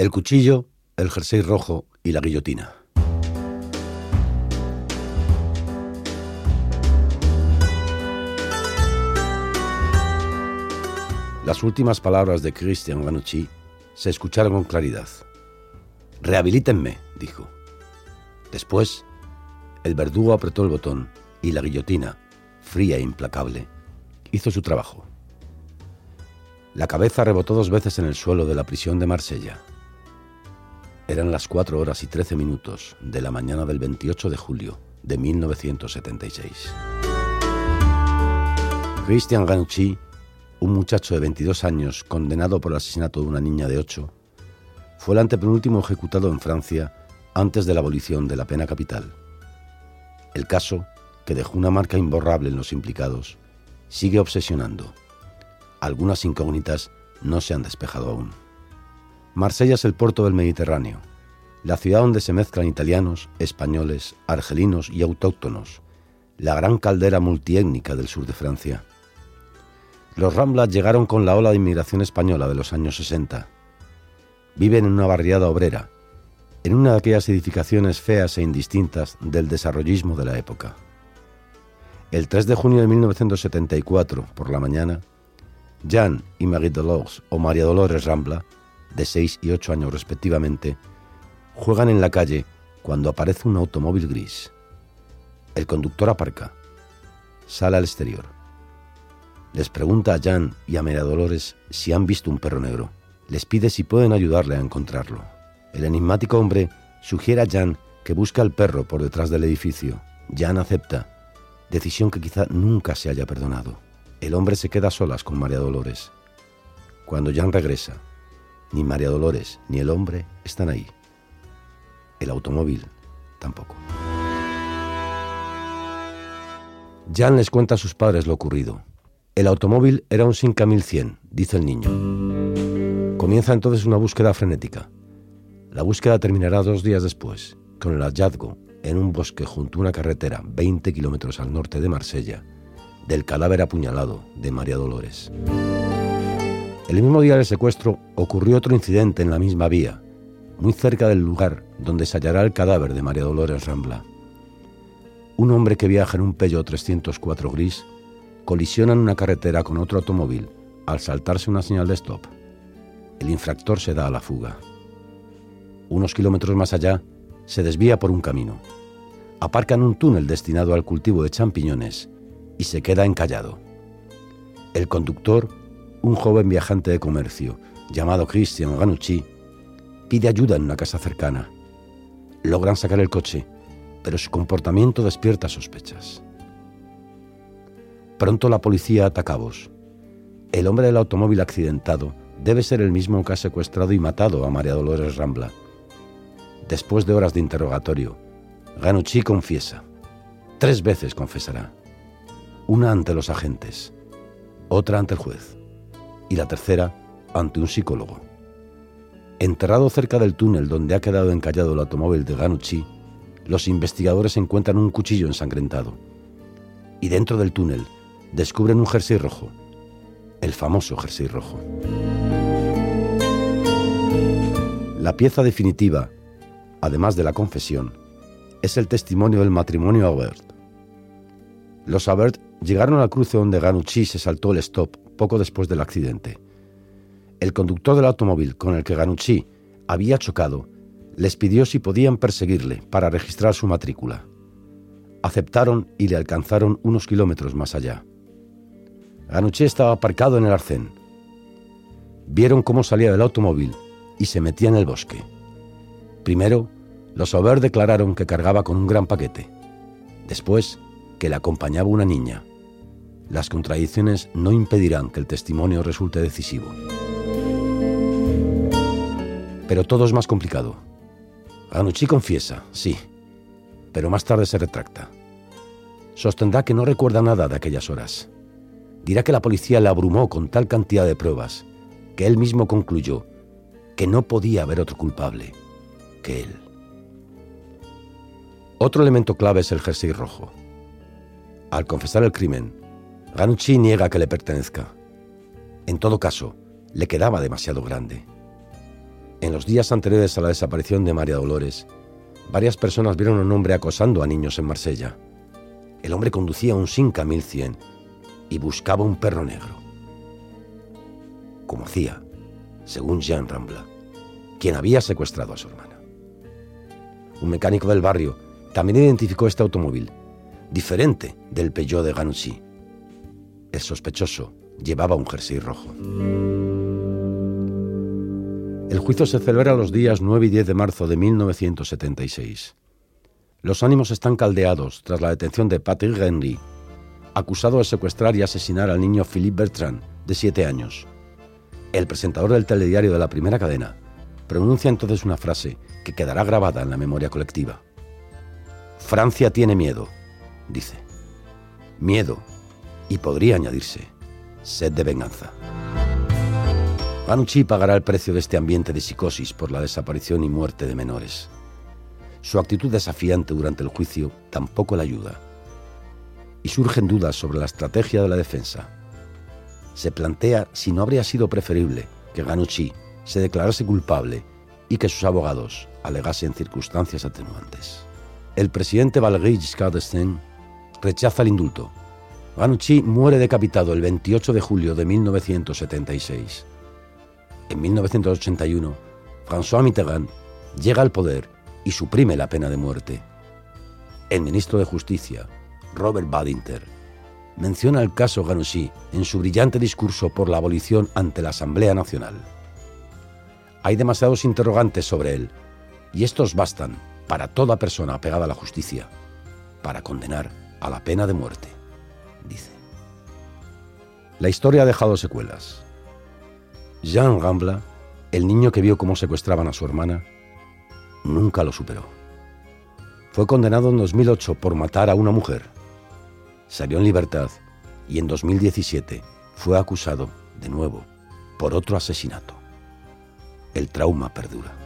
El cuchillo, el jersey rojo y la guillotina. Las últimas palabras de Christian Ganucci se escucharon con claridad. Rehabilítenme, dijo. Después, el verdugo apretó el botón y la guillotina, fría e implacable, hizo su trabajo. La cabeza rebotó dos veces en el suelo de la prisión de Marsella. Eran las 4 horas y 13 minutos de la mañana del 28 de julio de 1976. Christian Ganucci, un muchacho de 22 años condenado por el asesinato de una niña de 8, fue el antepenúltimo ejecutado en Francia antes de la abolición de la pena capital. El caso, que dejó una marca imborrable en los implicados, sigue obsesionando. Algunas incógnitas no se han despejado aún. Marsella es el puerto del Mediterráneo, la ciudad donde se mezclan italianos, españoles, argelinos y autóctonos, la gran caldera multiétnica del sur de Francia. Los Ramblas llegaron con la ola de inmigración española de los años 60. Viven en una barriada obrera, en una de aquellas edificaciones feas e indistintas del desarrollismo de la época. El 3 de junio de 1974, por la mañana, Jean y Marie Dolores o María Dolores Rambla de 6 y 8 años respectivamente, juegan en la calle cuando aparece un automóvil gris. El conductor aparca, sale al exterior. Les pregunta a Jan y a María Dolores si han visto un perro negro. Les pide si pueden ayudarle a encontrarlo. El enigmático hombre sugiere a Jan que busque al perro por detrás del edificio. Jan acepta, decisión que quizá nunca se haya perdonado. El hombre se queda a solas con María Dolores. Cuando Jan regresa, ni María Dolores ni el hombre están ahí. El automóvil tampoco. Jan les cuenta a sus padres lo ocurrido. El automóvil era un Sinca 1100, dice el niño. Comienza entonces una búsqueda frenética. La búsqueda terminará dos días después, con el hallazgo, en un bosque junto a una carretera 20 kilómetros al norte de Marsella, del cadáver apuñalado de María Dolores. El mismo día del secuestro ocurrió otro incidente en la misma vía, muy cerca del lugar donde se hallará el cadáver de María Dolores Rambla. Un hombre que viaja en un Peugeot 304 gris colisiona en una carretera con otro automóvil al saltarse una señal de stop. El infractor se da a la fuga. Unos kilómetros más allá, se desvía por un camino. Aparca un túnel destinado al cultivo de champiñones y se queda encallado. El conductor un joven viajante de comercio llamado Christian Ganucci pide ayuda en una casa cercana. Logran sacar el coche, pero su comportamiento despierta sospechas. Pronto la policía ataca a vos. El hombre del automóvil accidentado debe ser el mismo que ha secuestrado y matado a María Dolores Rambla. Después de horas de interrogatorio, Ganucci confiesa. Tres veces confesará. Una ante los agentes, otra ante el juez y la tercera ante un psicólogo. Enterrado cerca del túnel donde ha quedado encallado el automóvil de Ganucci, los investigadores encuentran un cuchillo ensangrentado. Y dentro del túnel descubren un jersey rojo, el famoso jersey rojo. La pieza definitiva, además de la confesión, es el testimonio del matrimonio Aubert. Los Aubert llegaron al cruce donde Ganucci se saltó el stop poco después del accidente. El conductor del automóvil con el que Ganucci había chocado les pidió si podían perseguirle para registrar su matrícula. Aceptaron y le alcanzaron unos kilómetros más allá. Ganucci estaba aparcado en el arcén. Vieron cómo salía del automóvil y se metía en el bosque. Primero, los Aubert declararon que cargaba con un gran paquete. Después, que le acompañaba una niña las contradicciones no impedirán que el testimonio resulte decisivo. Pero todo es más complicado. Ganucci confiesa, sí, pero más tarde se retracta. Sostendrá que no recuerda nada de aquellas horas. Dirá que la policía le abrumó con tal cantidad de pruebas que él mismo concluyó que no podía haber otro culpable que él. Otro elemento clave es el jersey rojo. Al confesar el crimen, Ganucci niega que le pertenezca. En todo caso, le quedaba demasiado grande. En los días anteriores a la desaparición de María Dolores, varias personas vieron a un hombre acosando a niños en Marsella. El hombre conducía un Sinca 1100 y buscaba un perro negro. Como hacía, según Jean Rambla, quien había secuestrado a su hermana. Un mecánico del barrio también identificó este automóvil, diferente del Peugeot de Ganouchi. El sospechoso llevaba un jersey rojo. El juicio se celebra los días 9 y 10 de marzo de 1976. Los ánimos están caldeados tras la detención de Patrick Henry, acusado de secuestrar y asesinar al niño Philippe Bertrand, de 7 años. El presentador del telediario de la primera cadena pronuncia entonces una frase que quedará grabada en la memoria colectiva. Francia tiene miedo, dice. Miedo, y podría añadirse, sed de venganza. Panucci pagará el precio de este ambiente de psicosis por la desaparición y muerte de menores. Su actitud desafiante durante el juicio tampoco le ayuda. Y surgen dudas sobre la estrategia de la defensa. Se plantea si no habría sido preferible que Ganucci se declarase culpable y que sus abogados alegasen circunstancias atenuantes. El presidente Valéry Giscard rechaza el indulto. Ganucci muere decapitado el 28 de julio de 1976 en 1981, François Mitterrand llega al poder y suprime la pena de muerte. El ministro de Justicia, Robert Badinter, menciona el caso Ghanouchi en su brillante discurso por la abolición ante la Asamblea Nacional. Hay demasiados interrogantes sobre él, y estos bastan para toda persona apegada a la justicia, para condenar a la pena de muerte, dice. La historia ha dejado secuelas. Jean Gambla, el niño que vio cómo secuestraban a su hermana, nunca lo superó. Fue condenado en 2008 por matar a una mujer. Salió en libertad y en 2017 fue acusado, de nuevo, por otro asesinato. El trauma perdura.